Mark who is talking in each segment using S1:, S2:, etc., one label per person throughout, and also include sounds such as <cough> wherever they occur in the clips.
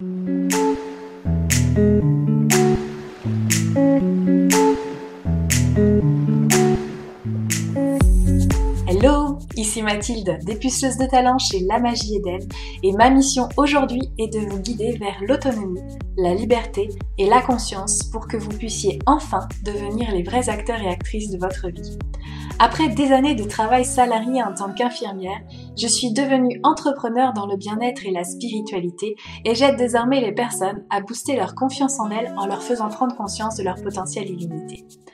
S1: Thank you. Ici Mathilde, dépuceuse de talent chez La Magie Eden, et ma mission aujourd'hui est de vous guider vers l'autonomie, la liberté et la conscience pour que vous puissiez enfin devenir les vrais acteurs et actrices de votre vie. Après des années de travail salarié en tant qu'infirmière, je suis devenue entrepreneur dans le bien-être et la spiritualité et j'aide désormais les personnes à booster leur confiance en elles en leur faisant prendre conscience de leur potentiel illimité.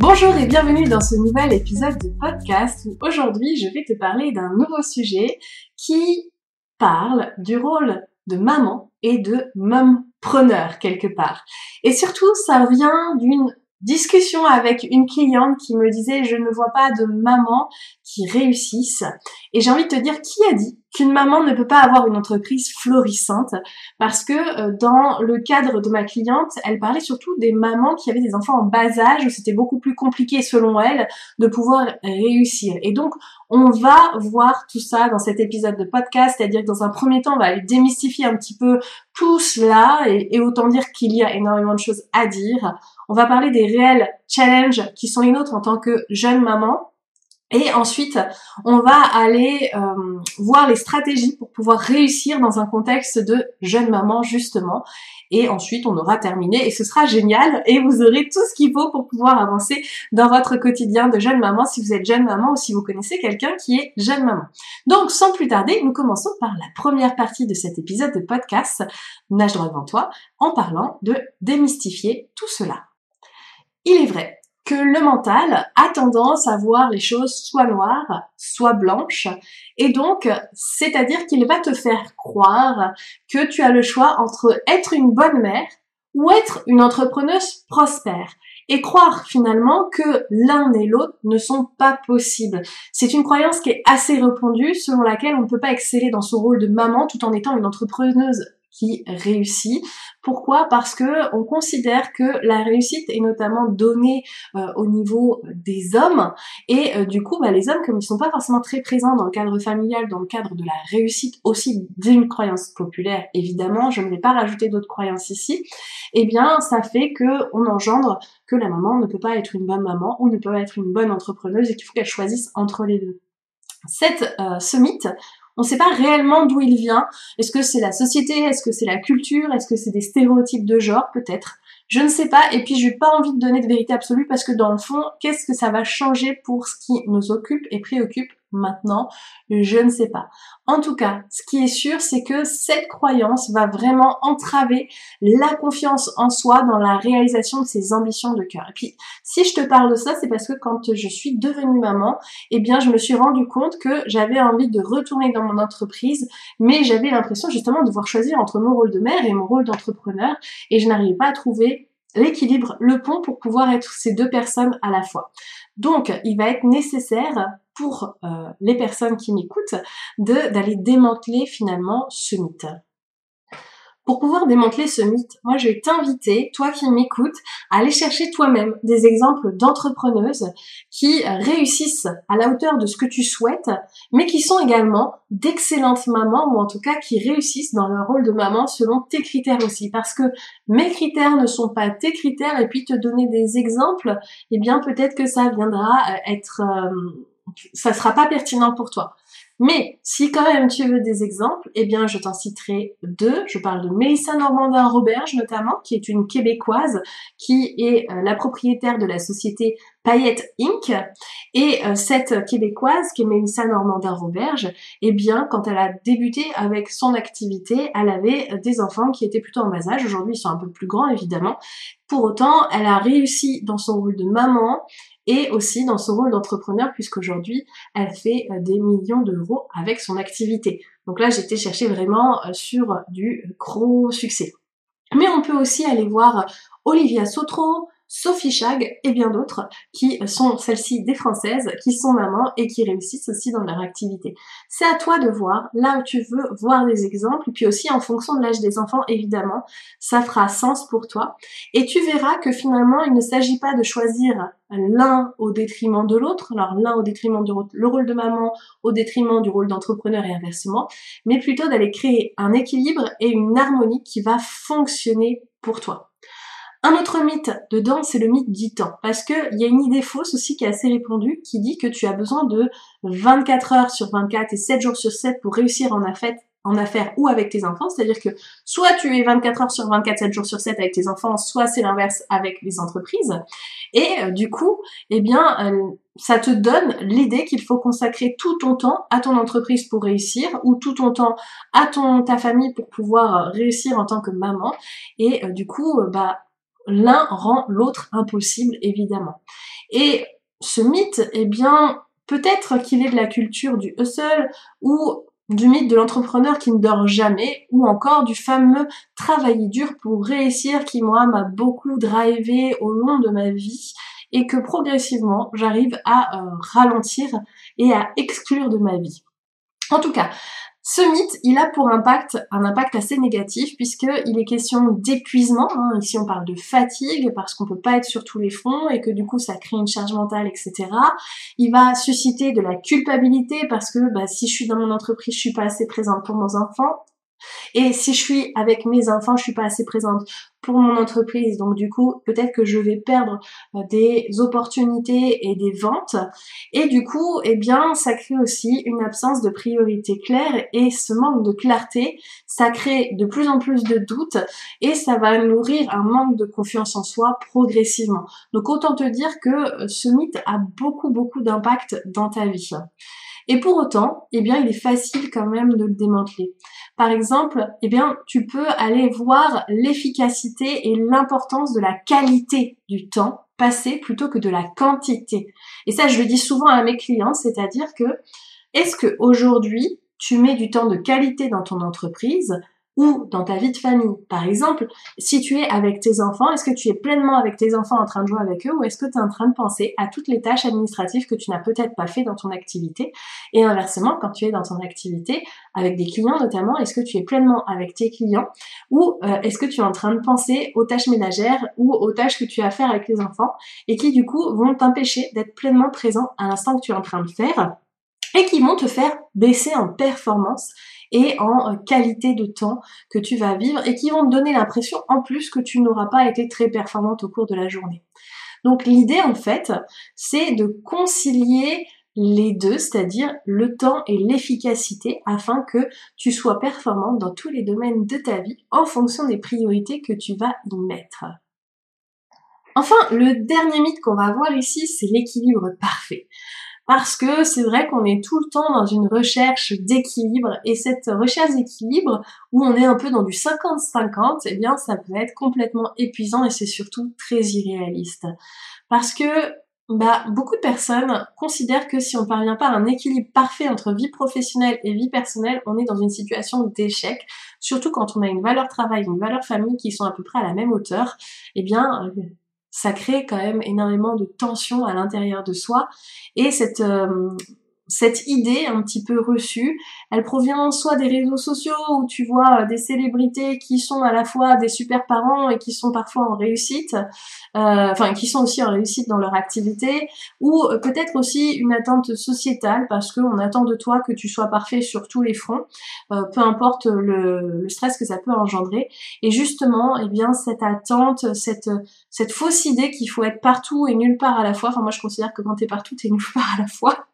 S1: Bonjour et bienvenue dans ce nouvel épisode de podcast où aujourd'hui je vais te parler d'un nouveau sujet qui parle du rôle de maman et de preneur quelque part. Et surtout, ça vient d'une discussion avec une cliente qui me disait je ne vois pas de maman qui réussisse. Et j'ai envie de te dire qui a dit qu'une maman ne peut pas avoir une entreprise florissante? Parce que euh, dans le cadre de ma cliente, elle parlait surtout des mamans qui avaient des enfants en bas âge où c'était beaucoup plus compliqué selon elle de pouvoir réussir. Et donc on va voir tout ça dans cet épisode de podcast, c'est-à-dire que dans un premier temps, on va aller démystifier un petit peu tout cela et, et autant dire qu'il y a énormément de choses à dire. On va parler des réels challenges qui sont les nôtres en tant que jeune maman et ensuite, on va aller euh, voir les stratégies pour pouvoir réussir dans un contexte de jeune maman, justement. Et ensuite, on aura terminé et ce sera génial et vous aurez tout ce qu'il faut pour pouvoir avancer dans votre quotidien de jeune maman si vous êtes jeune maman ou si vous connaissez quelqu'un qui est jeune maman. Donc, sans plus tarder, nous commençons par la première partie de cet épisode de podcast Nage droit devant toi en parlant de démystifier tout cela. Il est vrai que le mental a tendance à voir les choses soit noires, soit blanches, et donc, c'est-à-dire qu'il va te faire croire que tu as le choix entre être une bonne mère ou être une entrepreneuse prospère et croire finalement que l'un et l'autre ne sont pas possibles. C'est une croyance qui est assez répandue selon laquelle on ne peut pas exceller dans son rôle de maman tout en étant une entrepreneuse qui réussit. Pourquoi? Parce que on considère que la réussite est notamment donnée euh, au niveau des hommes et euh, du coup bah, les hommes comme ils sont pas forcément très présents dans le cadre familial, dans le cadre de la réussite aussi d'une croyance populaire évidemment, je ne vais pas rajouter d'autres croyances ici, eh bien ça fait que on engendre que la maman ne peut pas être une bonne maman ou ne peut pas être une bonne entrepreneuse et qu'il faut qu'elle choisisse entre les deux. Cette, euh, ce mythe, on ne sait pas réellement d'où il vient. Est-ce que c'est la société? Est-ce que c'est la culture? Est-ce que c'est des stéréotypes de genre Peut-être? Je ne sais pas. Et puis, j'ai pas envie de donner de vérité absolue parce que dans le fond, qu'est-ce que ça va changer pour ce qui nous occupe et préoccupe maintenant, je ne sais pas. En tout cas, ce qui est sûr, c'est que cette croyance va vraiment entraver la confiance en soi dans la réalisation de ses ambitions de cœur. Et puis, si je te parle de ça, c'est parce que quand je suis devenue maman, eh bien, je me suis rendu compte que j'avais envie de retourner dans mon entreprise, mais j'avais l'impression justement de devoir choisir entre mon rôle de mère et mon rôle d'entrepreneur, et je n'arrivais pas à trouver l'équilibre, le pont pour pouvoir être ces deux personnes à la fois. Donc, il va être nécessaire pour euh, les personnes qui m'écoutent d'aller démanteler finalement ce mythe. Pour pouvoir démanteler ce mythe, moi je vais t'inviter, toi qui m'écoutes, à aller chercher toi-même des exemples d'entrepreneuses qui réussissent à la hauteur de ce que tu souhaites, mais qui sont également d'excellentes mamans ou en tout cas qui réussissent dans leur rôle de maman selon tes critères aussi. Parce que mes critères ne sont pas tes critères et puis te donner des exemples, eh bien peut-être que ça viendra euh, être... Euh, ça sera pas pertinent pour toi. Mais si quand même tu veux des exemples, eh bien je t'en citerai deux. Je parle de Mélissa Normandin Roberge notamment, qui est une québécoise qui est euh, la propriétaire de la société Payette Inc. Et euh, cette québécoise, qui est Mélissa Normandin Roberge, eh bien quand elle a débuté avec son activité, elle avait des enfants qui étaient plutôt en bas âge. Aujourd'hui ils sont un peu plus grands évidemment. Pour autant, elle a réussi dans son rôle de maman et aussi dans son rôle d'entrepreneur puisqu'aujourd'hui elle fait euh, des millions d'euros avec son activité. Donc là, j'étais chercher vraiment euh, sur du gros succès. Mais on peut aussi aller voir Olivia Sotro, Sophie Chag et bien d'autres qui sont celles-ci des françaises, qui sont mamans et qui réussissent aussi dans leur activité. C'est à toi de voir là où tu veux voir des exemples puis aussi en fonction de l'âge des enfants évidemment, ça fera sens pour toi et tu verras que finalement il ne s'agit pas de choisir l'un au détriment de l'autre, alors l'un au détriment de le rôle de maman au détriment du rôle d'entrepreneur et inversement, mais plutôt d'aller créer un équilibre et une harmonie qui va fonctionner pour toi. Un autre mythe dedans, c'est le mythe du temps. Parce qu'il y a une idée fausse aussi qui est assez répandue, qui dit que tu as besoin de 24 heures sur 24 et 7 jours sur 7 pour réussir en affaires, ou avec tes enfants. C'est-à-dire que soit tu es 24 heures sur 24, 7 jours sur 7 avec tes enfants, soit c'est l'inverse avec les entreprises. Et euh, du coup, eh bien, euh, ça te donne l'idée qu'il faut consacrer tout ton temps à ton entreprise pour réussir ou tout ton temps à ton ta famille pour pouvoir réussir en tant que maman. Et euh, du coup, bah l'un rend l'autre impossible, évidemment. Et ce mythe, eh bien, peut-être qu'il est de la culture du hustle ou du mythe de l'entrepreneur qui ne dort jamais, ou encore du fameux travailler dur pour réussir qui, moi, m'a beaucoup drivé au long de ma vie et que progressivement, j'arrive à euh, ralentir et à exclure de ma vie. En tout cas, ce mythe, il a pour impact un impact assez négatif puisqu'il est question d'épuisement. Hein. Ici, on parle de fatigue parce qu'on peut pas être sur tous les fronts et que du coup, ça crée une charge mentale, etc. Il va susciter de la culpabilité parce que bah, si je suis dans mon entreprise, je suis pas assez présente pour mes enfants. Et si je suis avec mes enfants, je suis pas assez présente pour mon entreprise. Donc du coup, peut-être que je vais perdre euh, des opportunités et des ventes. Et du coup, eh bien, ça crée aussi une absence de priorité claire et ce manque de clarté, ça crée de plus en plus de doutes et ça va nourrir un manque de confiance en soi progressivement. Donc autant te dire que euh, ce mythe a beaucoup beaucoup d'impact dans ta vie. Et pour autant, eh bien, il est facile quand même de le démanteler. Par exemple, eh bien, tu peux aller voir l'efficacité et l'importance de la qualité du temps passé plutôt que de la quantité. Et ça, je le dis souvent à mes clients, c'est-à-dire que est-ce que aujourd'hui tu mets du temps de qualité dans ton entreprise ou dans ta vie de famille. Par exemple, si tu es avec tes enfants, est-ce que tu es pleinement avec tes enfants en train de jouer avec eux ou est-ce que tu es en train de penser à toutes les tâches administratives que tu n'as peut-être pas fait dans ton activité? Et inversement, quand tu es dans ton activité avec des clients notamment, est-ce que tu es pleinement avec tes clients ou euh, est-ce que tu es en train de penser aux tâches ménagères ou aux tâches que tu as à faire avec les enfants et qui du coup vont t'empêcher d'être pleinement présent à l'instant que tu es en train de faire et qui vont te faire baisser en performance et en euh, qualité de temps que tu vas vivre et qui vont te donner l'impression en plus que tu n'auras pas été très performante au cours de la journée. Donc l'idée en fait, c'est de concilier les deux, c'est-à-dire le temps et l'efficacité, afin que tu sois performante dans tous les domaines de ta vie en fonction des priorités que tu vas y mettre. Enfin, le dernier mythe qu'on va voir ici, c'est l'équilibre parfait parce que c'est vrai qu'on est tout le temps dans une recherche d'équilibre et cette recherche d'équilibre où on est un peu dans du 50-50, eh bien ça peut être complètement épuisant et c'est surtout très irréaliste. Parce que bah, beaucoup de personnes considèrent que si on parvient pas à un équilibre parfait entre vie professionnelle et vie personnelle, on est dans une situation d'échec. Surtout quand on a une valeur travail, une valeur famille qui sont à peu près à la même hauteur, eh bien, ça crée quand même énormément de tension à l'intérieur de soi. Et cette euh, cette idée un petit peu reçue, elle provient soit des réseaux sociaux où tu vois euh, des célébrités qui sont à la fois des super parents et qui sont parfois en réussite, euh, enfin qui sont aussi en réussite dans leur activité, ou euh, peut-être aussi une attente sociétale parce qu'on attend de toi que tu sois parfait sur tous les fronts, peu importe le, stress que ça peut engendrer. Et justement, eh bien cette attente, cette cette fausse idée qu'il faut être partout et nulle part à la fois. Enfin moi je considère que quand t'es partout t'es nulle part à la fois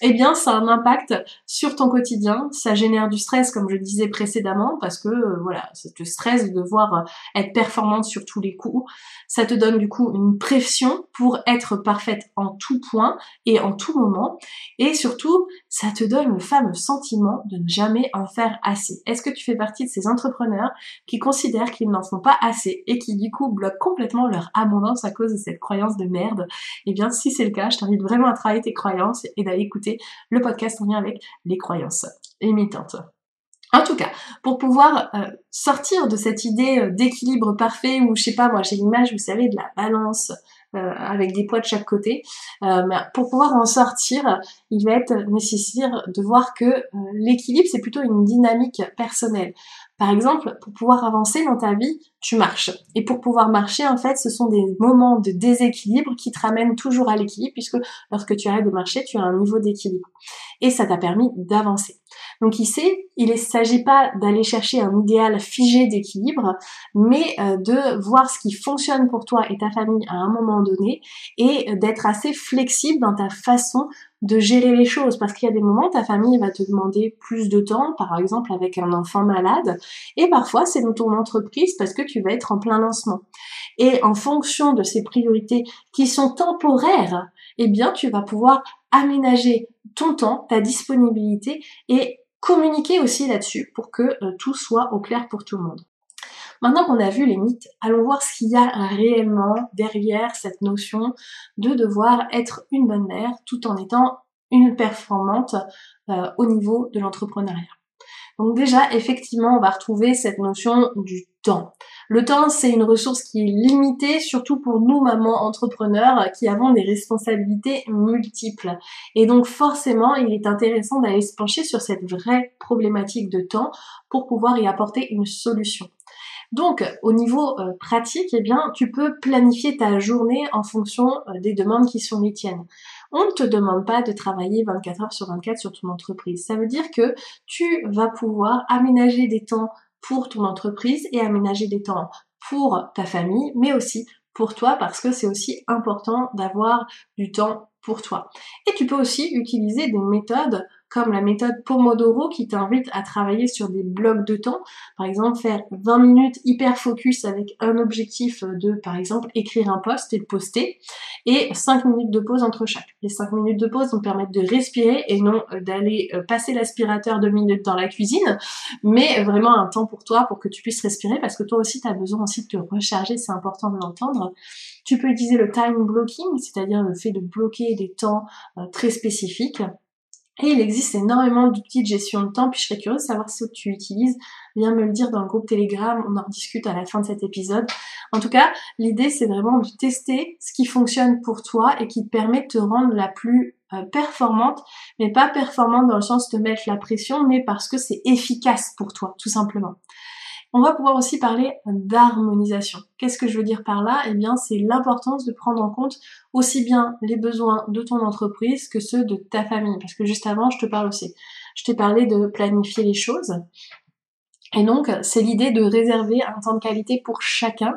S1: eh bien, ça a un impact sur ton quotidien. Ça génère du stress, comme je disais précédemment, parce que euh, voilà, ça te stresse de devoir euh, être performante sur tous les coups. Ça te donne du coup une pression pour être parfaite en tout point et en tout moment. Et surtout, ça te donne le fameux sentiment de ne jamais en faire assez. Est-ce que tu fais partie de ces entrepreneurs qui considèrent qu'ils n'en font pas assez et qui du coup bloquent complètement leur abondance à cause de cette croyance de merde? Eh bien, si c'est le cas, je t'invite vraiment à travailler tes croyances et d'aller écouter le podcast en lien avec les croyances limitantes. En tout cas, pour pouvoir euh, sortir de cette idée euh, d'équilibre parfait où, je sais pas, moi j'ai l'image, vous savez, de la balance euh, avec des poids de chaque côté, mais pour pouvoir en sortir, il va être nécessaire de voir que l'équilibre, c'est plutôt une dynamique personnelle. Par exemple, pour pouvoir avancer dans ta vie, tu marches. Et pour pouvoir marcher, en fait, ce sont des moments de déséquilibre qui te ramènent toujours à l'équilibre, puisque lorsque tu arrêtes de marcher, tu as un niveau d'équilibre. Et ça t'a permis d'avancer. Donc ici, il ne s'agit pas d'aller chercher un idéal figé d'équilibre, mais euh, de voir ce qui fonctionne pour toi et ta famille à un moment donné, et d'être assez flexible dans ta façon de gérer les choses parce qu'il y a des moments ta famille va te demander plus de temps, par exemple avec un enfant malade, et parfois c'est dans ton entreprise parce que tu vas être en plein lancement. Et en fonction de ces priorités qui sont temporaires, eh bien tu vas pouvoir aménager ton temps, ta disponibilité et communiquer aussi là-dessus pour que euh, tout soit au clair pour tout le monde. Maintenant qu'on a vu les mythes, allons voir ce qu'il y a réellement derrière cette notion de devoir être une bonne mère tout en étant une performante euh, au niveau de l'entrepreneuriat. Donc déjà, effectivement, on va retrouver cette notion du temps. Le temps, c'est une ressource qui est limitée, surtout pour nous, mamans entrepreneurs, qui avons des responsabilités multiples. Et donc, forcément, il est intéressant d'aller se pencher sur cette vraie problématique de temps pour pouvoir y apporter une solution. Donc, au niveau euh, pratique, eh bien, tu peux planifier ta journée en fonction euh, des demandes qui sont les tiennes. On ne te demande pas de travailler 24 heures sur 24 sur ton entreprise. Ça veut dire que tu vas pouvoir aménager des temps pour ton entreprise et aménager des temps pour ta famille, mais aussi pour toi parce que c'est aussi important d'avoir du temps pour toi. Et tu peux aussi utiliser des méthodes comme la méthode Pomodoro qui t'invite à travailler sur des blocs de temps. Par exemple, faire 20 minutes hyper focus avec un objectif de, par exemple, écrire un post et le poster et 5 minutes de pause entre chaque. Les 5 minutes de pause vont permettre de respirer et non euh, d'aller euh, passer l'aspirateur 2 minutes dans la cuisine, mais vraiment un temps pour toi pour que tu puisses respirer parce que toi aussi tu as besoin aussi de te recharger, c'est important de l'entendre. Tu peux utiliser le time blocking, c'est-à-dire le fait de bloquer des temps euh, très spécifiques. Et il existe énormément d'outils de gestion de temps, puis je serais curieuse de savoir ce que tu utilises. Viens me le dire dans le groupe Telegram, on en discute à la fin de cet épisode. En tout cas, l'idée c'est vraiment de tester ce qui fonctionne pour toi et qui te permet de te rendre la plus euh, performante, mais pas performante dans le sens de mettre la pression, mais parce que c'est efficace pour toi, tout simplement. On va pouvoir aussi parler d'harmonisation. Qu'est-ce que je veux dire par là? Eh bien, c'est l'importance de prendre en compte aussi bien les besoins de ton entreprise que ceux de ta famille. Parce que juste avant, je te parle aussi. Je t'ai parlé de planifier les choses. Et donc, c'est l'idée de réserver un temps de qualité pour chacun,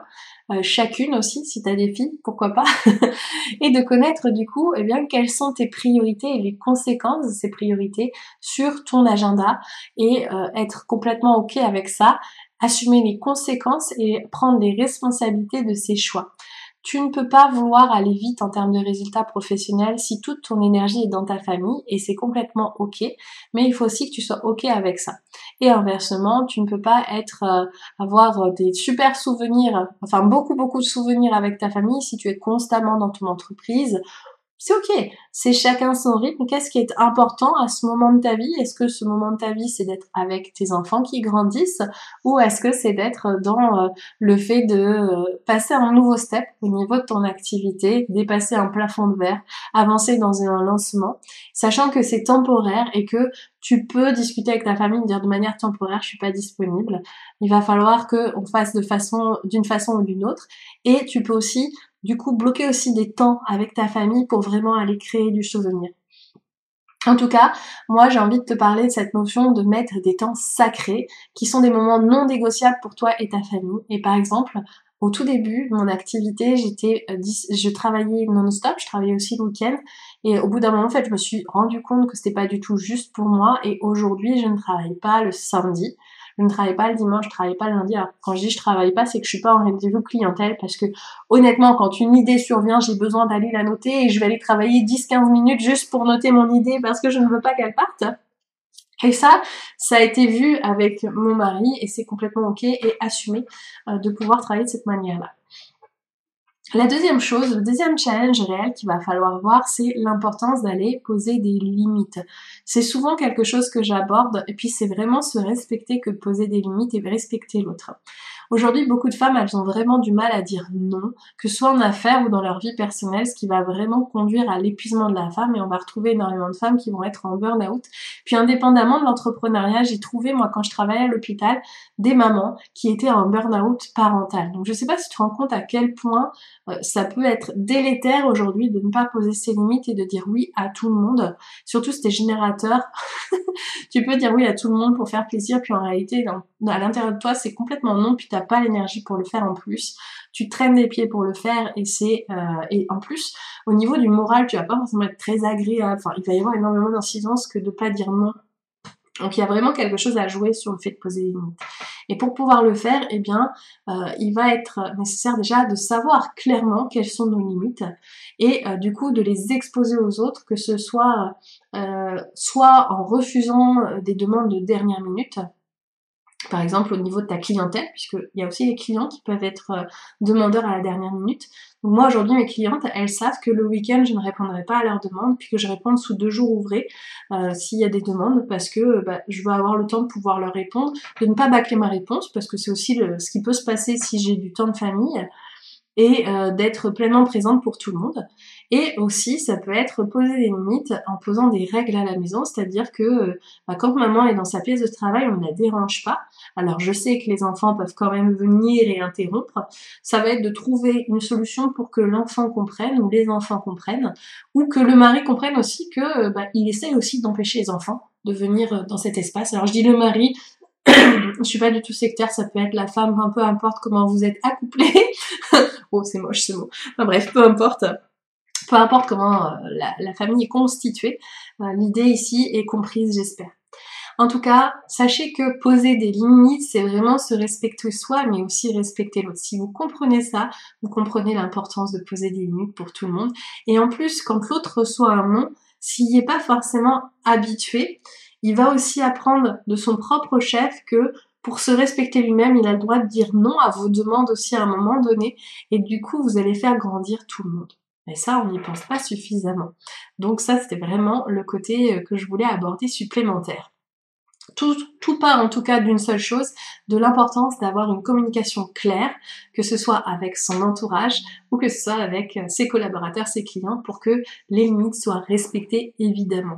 S1: euh, chacune aussi, si tu as des filles, pourquoi pas, <laughs> et de connaître du coup, eh bien, quelles sont tes priorités et les conséquences de ces priorités sur ton agenda et euh, être complètement ok avec ça assumer les conséquences et prendre les responsabilités de ses choix. Tu ne peux pas vouloir aller vite en termes de résultats professionnels si toute ton énergie est dans ta famille et c'est complètement ok, mais il faut aussi que tu sois ok avec ça. Et inversement, tu ne peux pas être euh, avoir des super souvenirs, enfin beaucoup beaucoup de souvenirs avec ta famille si tu es constamment dans ton entreprise c'est ok, c'est chacun son rythme. Qu'est-ce qui est important à ce moment de ta vie? Est-ce que ce moment de ta vie, c'est d'être avec tes enfants qui grandissent? Ou est-ce que c'est d'être dans euh, le fait de euh, passer un nouveau step au niveau de ton activité, dépasser un plafond de verre, avancer dans un lancement, sachant que c'est temporaire et que tu peux discuter avec ta famille, dire de manière temporaire, je suis pas disponible. Il va falloir que on fasse de façon, d'une façon ou d'une autre. Et tu peux aussi du coup, bloquer aussi des temps avec ta famille pour vraiment aller créer du souvenir. En tout cas, moi j'ai envie de te parler de cette notion de mettre des temps sacrés qui sont des moments non négociables pour toi et ta famille. Et par exemple, au tout début de mon activité, j'étais, euh, je travaillais non-stop, je travaillais aussi le week-end. Et au bout d'un moment, en fait, je me suis rendu compte que c'était pas du tout juste pour moi. Et aujourd'hui, je ne travaille pas le samedi je ne travaille pas le dimanche, je travaille pas le lundi. Alors quand je dis je travaille pas, c'est que je suis pas en rendez-vous clientèle parce que honnêtement, quand une idée survient, j'ai besoin d'aller la noter et je vais aller travailler 10-15 minutes juste pour noter mon idée parce que je ne veux pas qu'elle parte. Et ça, ça a été vu avec mon mari et c'est complètement ok et assumé euh, de pouvoir travailler de cette manière-là. La deuxième chose, le deuxième challenge réel qu'il va falloir voir, c'est l'importance d'aller poser des limites. C'est souvent quelque chose que j'aborde, et puis c'est vraiment se respecter que poser des limites et respecter l'autre. Aujourd'hui, beaucoup de femmes, elles ont vraiment du mal à dire non, que ce soit en affaires ou dans leur vie personnelle, ce qui va vraiment conduire à l'épuisement de la femme et on va retrouver énormément de femmes qui vont être en burn-out. Puis indépendamment de l'entrepreneuriat, j'ai trouvé, moi, quand je travaillais à l'hôpital, des mamans qui étaient en burn-out parental. Donc je sais pas si tu te rends compte à quel point euh, ça peut être délétère aujourd'hui de ne pas poser ses limites et de dire oui à tout le monde. Surtout si t'es générateur, <laughs> tu peux dire oui à tout le monde pour faire plaisir, puis en réalité, à l'intérieur de toi, c'est complètement non, puis pas l'énergie pour le faire en plus, tu traînes les pieds pour le faire et c'est euh, et en plus au niveau du moral tu vas pas forcément être très agréable. Enfin il va y avoir énormément d'incidence que de pas dire non. Donc il y a vraiment quelque chose à jouer sur le fait de poser des limites. Et pour pouvoir le faire, eh bien, euh, il va être nécessaire déjà de savoir clairement quelles sont nos limites et euh, du coup de les exposer aux autres, que ce soit soit en refusant des demandes de dernière minute, par exemple au niveau de ta clientèle, puisqu'il y a aussi des clients qui peuvent être euh, demandeurs à la dernière minute. Donc moi aujourd'hui mes clientes, elles savent que le week-end je ne répondrai pas à leurs demandes, puis que je réponds sous deux jours ouvrés euh, s'il y a des demandes, parce que bah, je veux avoir le temps de pouvoir leur répondre, de ne pas bâcler ma réponse, parce que c'est aussi ce qui peut se passer si j'ai du temps de famille et euh, d'être pleinement présente pour tout le monde. Et aussi, ça peut être poser des limites en posant des règles à la maison, c'est-à-dire que euh, bah, quand maman est dans sa pièce de travail, on ne la dérange pas. Alors je sais que les enfants peuvent quand même venir et interrompre. Ça va être de trouver une solution pour que l'enfant comprenne ou les enfants comprennent, ou que le mari comprenne aussi que euh, bah, il essaye aussi d'empêcher les enfants de venir dans cet espace. Alors je dis le mari, <coughs> je suis pas du tout sectaire, ça peut être la femme, peu importe comment vous êtes accouplés. <laughs> oh, c'est moche ce mot. Enfin bref, peu importe. Peu importe comment euh, la, famille est constituée, euh, l'idée ici est comprise, j'espère. En tout cas, sachez que poser des limites, c'est vraiment se respecter soi, mais aussi respecter l'autre. Si vous comprenez ça, vous comprenez l'importance de poser des limites pour tout le monde. Et en plus, quand l'autre reçoit un nom, s'il n'est pas forcément habitué, il va aussi apprendre de son propre chef que pour se respecter lui-même, il a le droit de dire non à vos demandes aussi à un moment donné, et du coup, vous allez faire grandir tout le monde. Et ça, on n'y pense pas suffisamment. Donc ça, c'était vraiment le côté euh, que je voulais aborder supplémentaire. Tout, tout part en tout cas d'une seule chose, de l'importance d'avoir une communication claire, que ce soit avec son entourage ou que ce soit avec euh, ses collaborateurs, ses clients, pour que les limites soient respectées évidemment.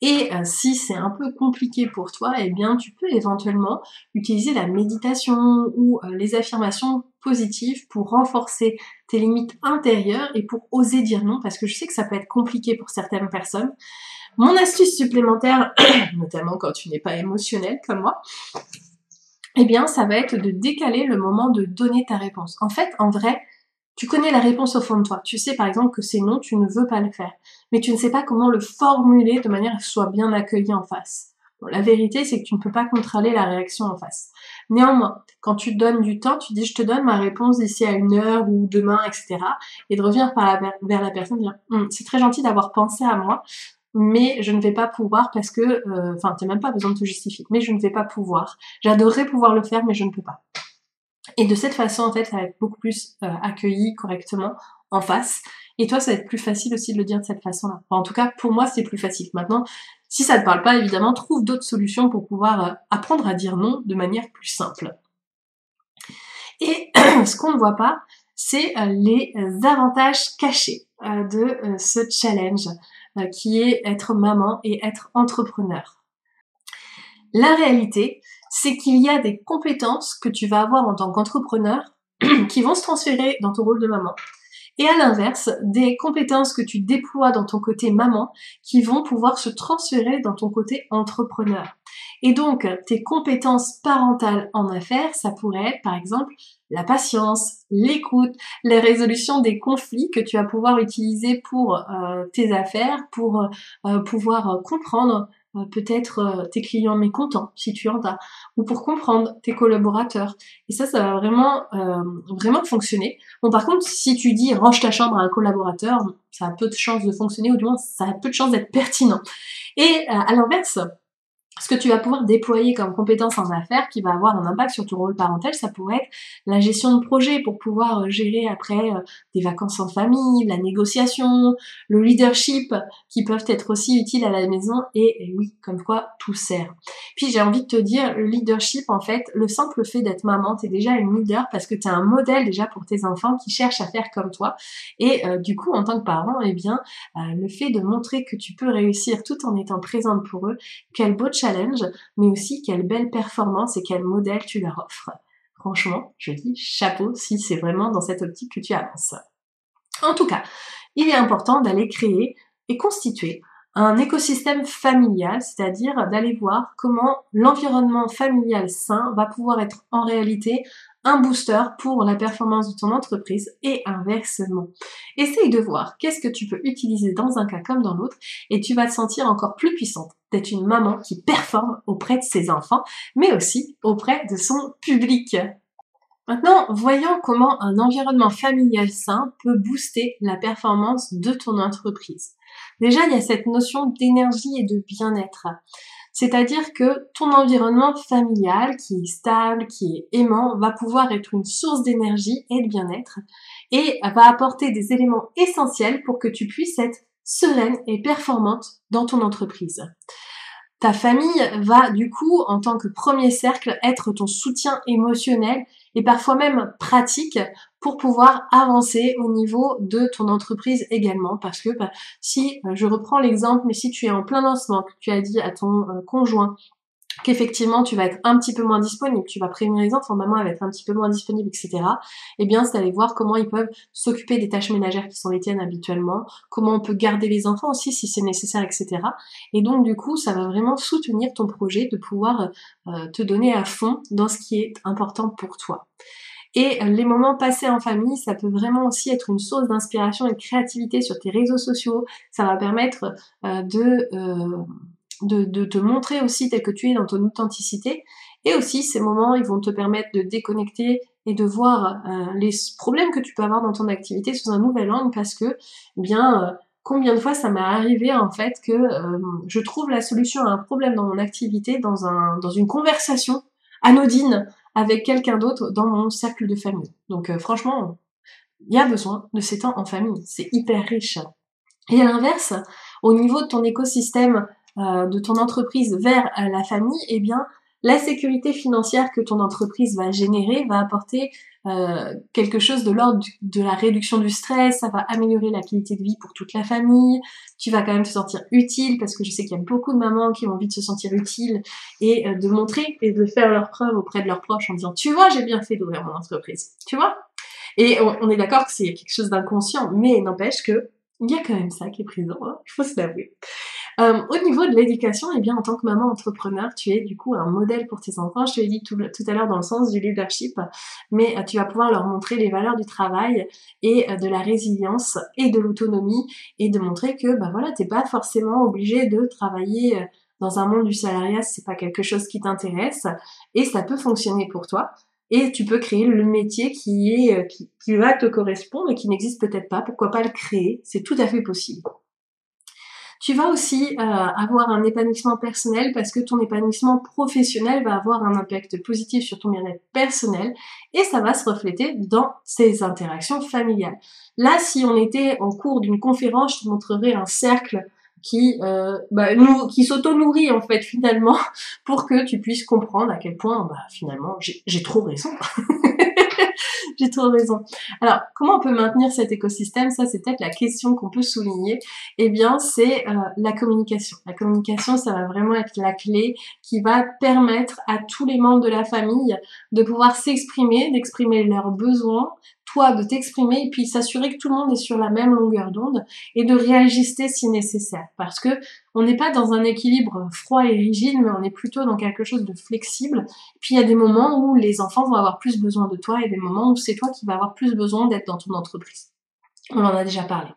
S1: Et euh, si c'est un peu compliqué pour toi, eh bien tu peux éventuellement utiliser la méditation ou euh, les affirmations positives pour renforcer tes limites intérieures et pour oser dire non parce que je sais que ça peut être compliqué pour certaines personnes. Mon astuce supplémentaire, <coughs> notamment quand tu n'es pas émotionnel comme moi, eh bien ça va être de décaler le moment de donner ta réponse. En fait, en vrai, tu connais la réponse au fond de toi. Tu sais par exemple que c'est non, tu ne veux pas le faire. Mais tu ne sais pas comment le formuler de manière à ce soit bien accueilli en face. la vérité, c'est que tu ne peux pas contrôler la réaction en face. Néanmoins, quand tu te donnes du temps, tu dis je te donne ma réponse d'ici à une heure ou demain, etc. Et de revenir vers la personne dire hum, c'est très gentil d'avoir pensé à moi, mais je ne vais pas pouvoir parce que, euh, enfin, tu n'as même pas besoin de te justifier, mais je ne vais pas pouvoir. J'adorerais pouvoir le faire, mais je ne peux pas. Et de cette façon, en fait, ça va être beaucoup plus euh, accueilli correctement en face. Et toi, ça va être plus facile aussi de le dire de cette façon-là. en tout cas, pour moi, c'est plus facile. Maintenant, si ça ne te parle pas, évidemment, trouve d'autres solutions pour pouvoir euh, apprendre à dire non de manière plus simple. Et <clears throat> ce qu'on ne voit pas, c'est euh, les avantages cachés de ce challenge qui est être maman et être entrepreneur. La réalité, c'est qu'il y a des compétences que tu vas avoir en tant qu'entrepreneur <clears throat> qui vont se transférer dans ton rôle de maman. Et à l'inverse, des compétences que tu déploies dans ton côté maman qui vont pouvoir se transférer dans ton côté entrepreneur. Et donc, tes compétences parentales en affaires, ça pourrait être par exemple la patience, l'écoute, la résolution des conflits que tu vas pouvoir utiliser pour euh, tes affaires, pour euh, pouvoir comprendre euh, peut-être euh, tes clients mécontents si tu en as, ou pour comprendre tes collaborateurs. Et ça, ça va vraiment euh, vraiment fonctionner. Bon, par contre, si tu dis range ta chambre à un collaborateur, ça a peu de chances de fonctionner, ou du moins ça a peu de chances d'être pertinent. Et à l'inverse, ce que tu vas pouvoir déployer comme compétence en affaires qui va avoir un impact sur ton rôle parental, ça pourrait être la gestion de projet pour pouvoir euh, gérer après euh, des vacances en famille, la négociation, le leadership qui peuvent être aussi utiles à la maison. Et, oui, comme quoi tout sert. Puis j'ai envie de te dire, le leadership en fait, le simple fait d'être maman, t'es déjà une leader parce que t'es un modèle déjà pour tes enfants qui cherchent à faire comme toi. Et euh, du coup en tant que parent, eh bien le fait de montrer que tu peux réussir tout en étant présente pour eux, quel beau challenge mais aussi quelle belle performance et quel modèle tu leur offres. Franchement, je dis chapeau si c'est vraiment dans cette optique que tu avances. En tout cas, il est important d'aller créer et constituer un écosystème familial, c'est-à-dire d'aller voir comment l'environnement familial sain va pouvoir être en réalité un booster pour la performance de ton entreprise et inversement. Essaye de voir qu'est-ce que tu peux utiliser dans un cas comme dans l'autre et tu vas te sentir encore plus puissante d'être une maman qui performe auprès de ses enfants, mais aussi auprès de son public. Maintenant, voyons comment un environnement familial sain peut booster la performance de ton entreprise. Déjà, il y a cette notion d'énergie et de bien-être. C'est-à-dire que ton environnement familial qui est stable, qui est aimant, va pouvoir être une source d'énergie et de bien-être et va apporter des éléments essentiels pour que tu puisses être sereine et performante dans ton entreprise. Ta famille va du coup, en tant que premier cercle, être ton soutien émotionnel et parfois même pratique pour pouvoir avancer au niveau de ton entreprise également. Parce que bah, si, euh, je reprends l'exemple, mais si tu es en plein lancement, que tu as dit à ton euh, conjoint qu'effectivement tu vas être un petit peu moins disponible, tu vas prévenir les enfants, maman va être un petit peu moins disponible, etc. Eh bien, c'est d'aller voir comment ils peuvent s'occuper des tâches ménagères qui sont les tiennes habituellement, comment on peut garder les enfants aussi si c'est nécessaire, etc. Et donc, du coup, ça va vraiment soutenir ton projet de pouvoir euh, te donner à fond dans ce qui est important pour toi. Et euh, les moments passés en famille, ça peut vraiment aussi être une source d'inspiration et de créativité sur tes réseaux sociaux. Ça va permettre euh, de de, te montrer aussi tel que tu es dans ton authenticité. Et aussi, ces moments, ils vont te permettre de déconnecter et de voir euh, les problèmes que tu peux avoir dans ton activité sous un nouvel angle parce que, eh bien, euh, combien de fois ça m'est arrivé en fait que euh, je trouve la solution à un problème dans mon activité dans, un, dans une conversation anodine avec quelqu'un d'autre dans mon cercle de famille. Donc franchement, il y a besoin de ces temps en famille. C'est hyper riche. Et à l'inverse, au niveau de ton écosystème euh, de ton entreprise vers euh, la famille, eh bien, la sécurité financière que ton entreprise va générer va apporter euh, quelque chose de l'ordre de la réduction du stress, ça va améliorer la qualité de vie pour toute la famille, tu vas quand même te sentir utile parce que je sais qu'il y a beaucoup de mamans qui ont envie de se sentir utile et de montrer et de faire leur preuve auprès de leurs proches en disant tu vois j'ai bien fait d'ouvrir mon entreprise, tu vois? Et on, est d'accord que c'est quelque chose d'inconscient, mais n'empêche que il y a quand même ça qui est présent, hein, il faut se l'avouer. Euh, au niveau de l'éducation, eh bien, en tant que maman entrepreneur, tu es du coup un modèle pour tes enfants. Je te l'ai dit tout, à l'heure dans le sens du leadership, mais euh, tu vas pouvoir leur montrer les valeurs du travail et euh, de la résilience et de l'autonomie et de montrer que, bah voilà, t'es pas forcément obligé de travailler dans un monde du salariat c'est pas quelque chose qui t'intéresse et ça peut fonctionner pour toi et tu peux créer le métier qui est qui, qui va te correspondre et qui n'existe peut-être pas. Pourquoi pas le créer? C'est tout à fait possible. Tu vas aussi euh, avoir un épanouissement personnel parce que ton épanouissement professionnel va avoir un impact positif sur ton bien-être personnel et ça va se refléter dans ces interactions familiales. Là, si on était en cours d'une conférence, je te montrerai un cercle qui euh, bah, nous, qui s'auto-nourrit en fait finalement <laughs> pour que tu puisses comprendre à quel point bah, finalement j'ai trop raison. <laughs> <laughs> J'ai trop raison. Alors, comment on peut maintenir cet écosystème? Ça, c'est peut-être la question qu'on peut souligner. Eh bien, c'est euh, la communication. La communication, ça va vraiment être la clé qui va permettre à tous les membres de la famille de pouvoir s'exprimer, d'exprimer leurs besoins, toi de t'exprimer et puis s'assurer que tout le monde est sur la même longueur d'onde et de réajuster si nécessaire. Parce que on n'est pas dans un équilibre froid et rigide mais on est plutôt dans quelque chose de flexible. Puis il y a des moments où les enfants vont avoir plus besoin de toi et des moments où c'est toi qui vas avoir plus besoin d'être dans ton entreprise. On en a déjà parlé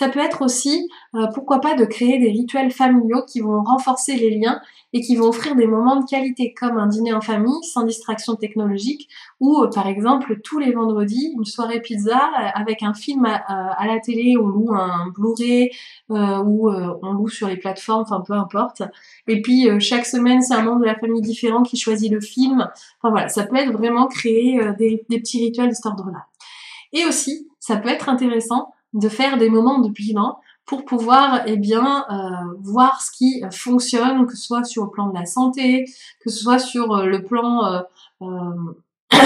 S1: Ça peut être aussi, euh, pourquoi pas, de créer des rituels familiaux qui vont renforcer les liens et qui vont offrir des moments de qualité, comme un dîner en famille sans distraction technologique, ou euh, par exemple tous les vendredis une soirée pizza euh, avec un film à, la télé, on loue un Blu-ray ou on loue sur les plateformes, enfin peu importe. Et puis chaque semaine c'est un membre de la famille différent qui choisit le film. Enfin voilà, ça peut être vraiment créer des, des petits rituels de cet ordre-là. Et aussi, ça peut être intéressant de faire des moments de bilan pour pouvoir eh bien euh, voir ce qui fonctionne, que ce soit sur le plan de la santé, que ce soit sur euh, le plan euh, <coughs>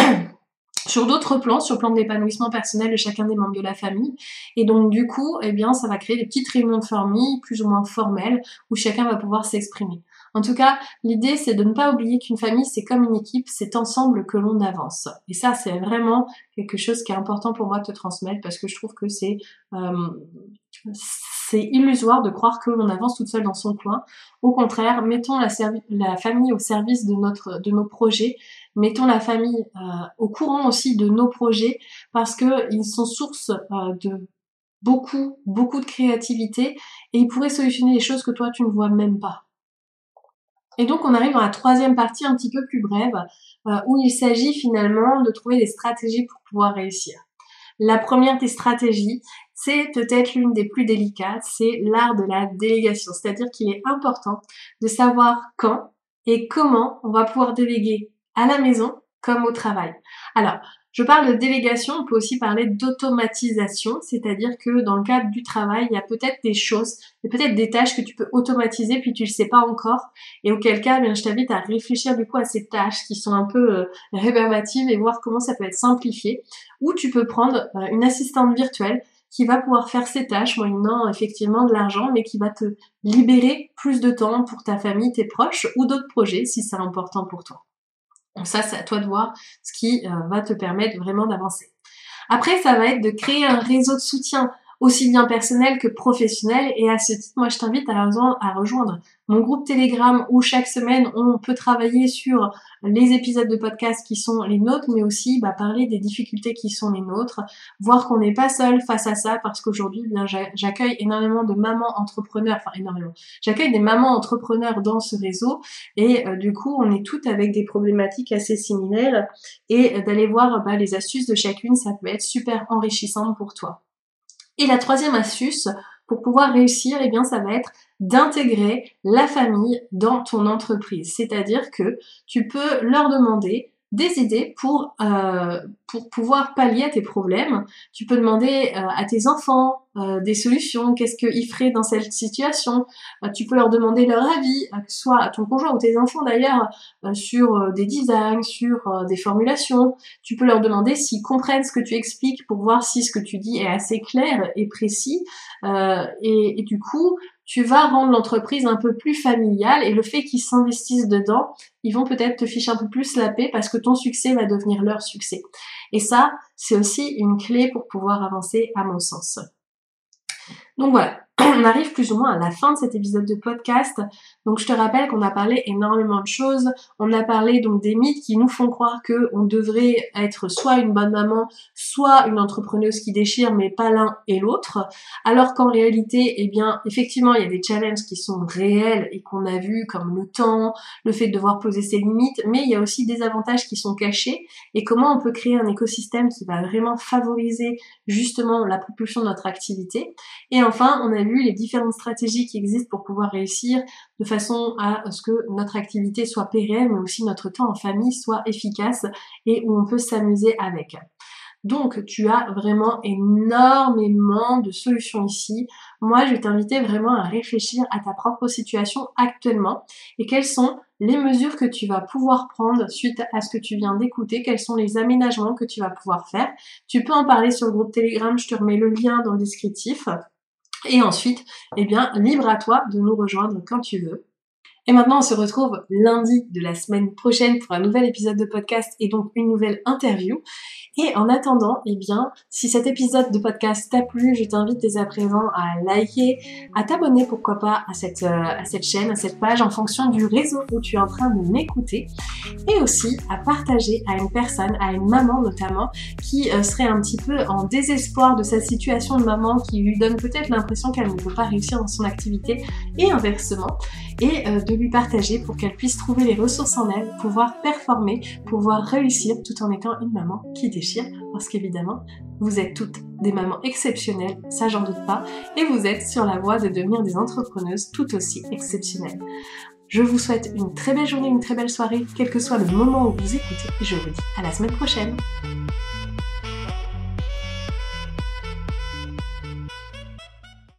S1: sur d'autres plans, sur le plan de l'épanouissement personnel de chacun des membres de la famille. Et donc du coup, eh bien, ça va créer des petites réunions de famille plus ou moins formelles où chacun va pouvoir s'exprimer. En tout cas, l'idée c'est de ne pas oublier qu'une famille c'est comme une équipe, c'est ensemble que l'on avance. Et ça c'est vraiment quelque chose qui est important pour moi de te transmettre parce que je trouve que c'est euh, illusoire de croire que l'on avance toute seule dans son coin. Au contraire, mettons la, famille au service de notre de nos projets, mettons la famille euh, au courant aussi de nos projets parce que ils sont source euh, de beaucoup beaucoup de créativité et ils pourraient solutionner les choses que toi tu ne vois même pas. Et donc on arrive dans la troisième partie un petit peu plus brève, euh, où il s'agit finalement de trouver des stratégies pour pouvoir réussir. La première des stratégies, c'est peut-être l'une des plus délicates, c'est l'art de la délégation. C'est-à-dire qu'il est important de savoir quand et comment on va pouvoir déléguer à la maison comme au travail. Alors, je parle de délégation, on peut aussi parler d'automatisation, c'est-à-dire que dans le cadre du travail, il y a peut-être des choses, il y a peut-être des tâches que tu peux automatiser puis tu le sais pas encore, et auquel cas, eh bien, je t'invite à réfléchir du coup à ces tâches qui sont un peu euh, réverbatives et voir comment ça peut être simplifié. Ou tu peux prendre euh, une assistante virtuelle qui va pouvoir faire ces tâches moyennant effectivement de l'argent, mais qui va te libérer plus de temps pour ta famille, tes proches ou d'autres projets si c'est important pour toi. Donc ça, c'est à toi de voir ce qui euh, va te permettre vraiment d'avancer. Après, ça va être de créer un réseau de soutien aussi bien personnel que professionnel. Et à ce titre, moi, je t'invite à, rejoindre mon groupe Telegram où chaque semaine, on peut travailler sur les épisodes de podcast qui sont les nôtres, mais aussi bah, parler des difficultés qui sont les nôtres, voir qu'on n'est pas seul face à ça, parce qu'aujourd'hui, eh bien, j'accueille énormément de mamans entrepreneurs, enfin énormément, j'accueille des mamans entrepreneurs dans ce réseau, et euh, du coup, on est toutes avec des problématiques assez similaires, et euh, d'aller voir bah, les astuces de chacune, ça peut être super enrichissant pour toi. Et la troisième astuce pour pouvoir réussir, eh bien, ça va être d'intégrer la famille dans ton entreprise. C'est-à-dire que tu peux leur demander des idées pour, euh, pour pouvoir pallier à tes problèmes. Tu peux demander euh, à tes enfants euh, des solutions, qu'est-ce qu'ils feraient dans cette situation? tu peux leur demander leur avis, soit à ton conjoint ou tes enfants d'ailleurs, sur des designs, sur des formulations. Tu peux leur demander s'ils comprennent ce que tu expliques pour voir si ce que tu dis est assez clair et précis. Et, du coup, tu vas rendre l'entreprise un peu plus familiale et le fait qu'ils s'investissent dedans, ils vont peut-être te ficher un peu plus la paix parce que ton succès va devenir leur succès. Et ça, c'est aussi une clé pour pouvoir avancer à mon sens. Donc voilà, on arrive plus ou moins à la fin de cet épisode de podcast. Donc je te rappelle qu'on a parlé énormément de choses. On a parlé donc des mythes qui nous font croire que on devrait être soit une bonne maman, soit une entrepreneuse qui déchire, mais pas l'un et l'autre. Alors qu'en réalité, eh bien, effectivement, il y a des challenges qui sont réels et qu'on a vus comme le temps, le fait de devoir poser ses limites, mais il y a aussi des avantages qui sont cachés et comment on peut créer un écosystème qui va vraiment favoriser justement la propulsion de notre activité. Et enfin, on a les différentes stratégies qui existent pour pouvoir réussir de façon à ce que notre activité soit pérenne, mais aussi notre temps en famille soit efficace et où on peut s'amuser avec. Donc tu as vraiment énormément de solutions ici. Moi, je vais t'inviter vraiment à réfléchir à ta propre situation actuellement et quelles sont les mesures que tu vas pouvoir prendre suite à ce que tu viens d'écouter, quels sont les aménagements que tu vas pouvoir faire. Tu peux en parler sur le groupe Telegram, je te remets le lien dans le descriptif. Et ensuite, eh bien, libre à toi de nous rejoindre quand tu veux. Et maintenant, on se retrouve lundi de la semaine prochaine pour un nouvel épisode de podcast et donc une nouvelle interview. Et en attendant, eh bien, si cet épisode de podcast t'a plu, je t'invite dès à présent à liker, à t'abonner pourquoi pas à cette, euh, à cette chaîne, à cette page en fonction du réseau où tu es en train de m'écouter. Et aussi à partager à une personne, à une maman notamment, qui euh, serait un petit peu en désespoir de sa situation de maman, qui lui donne peut-être l'impression qu'elle ne peut pas réussir dans son activité et inversement. Et euh, de lui partager pour qu'elle puisse trouver les ressources en elle, pouvoir performer, pouvoir réussir tout en étant une maman qui déchire. Parce qu'évidemment, vous êtes toutes des mamans exceptionnelles, ça j'en doute pas, et vous êtes sur la voie de devenir des entrepreneuses tout aussi exceptionnelles. Je vous souhaite une très belle journée, une très belle soirée, quel que soit le moment où vous écoutez, et je vous dis à la semaine prochaine.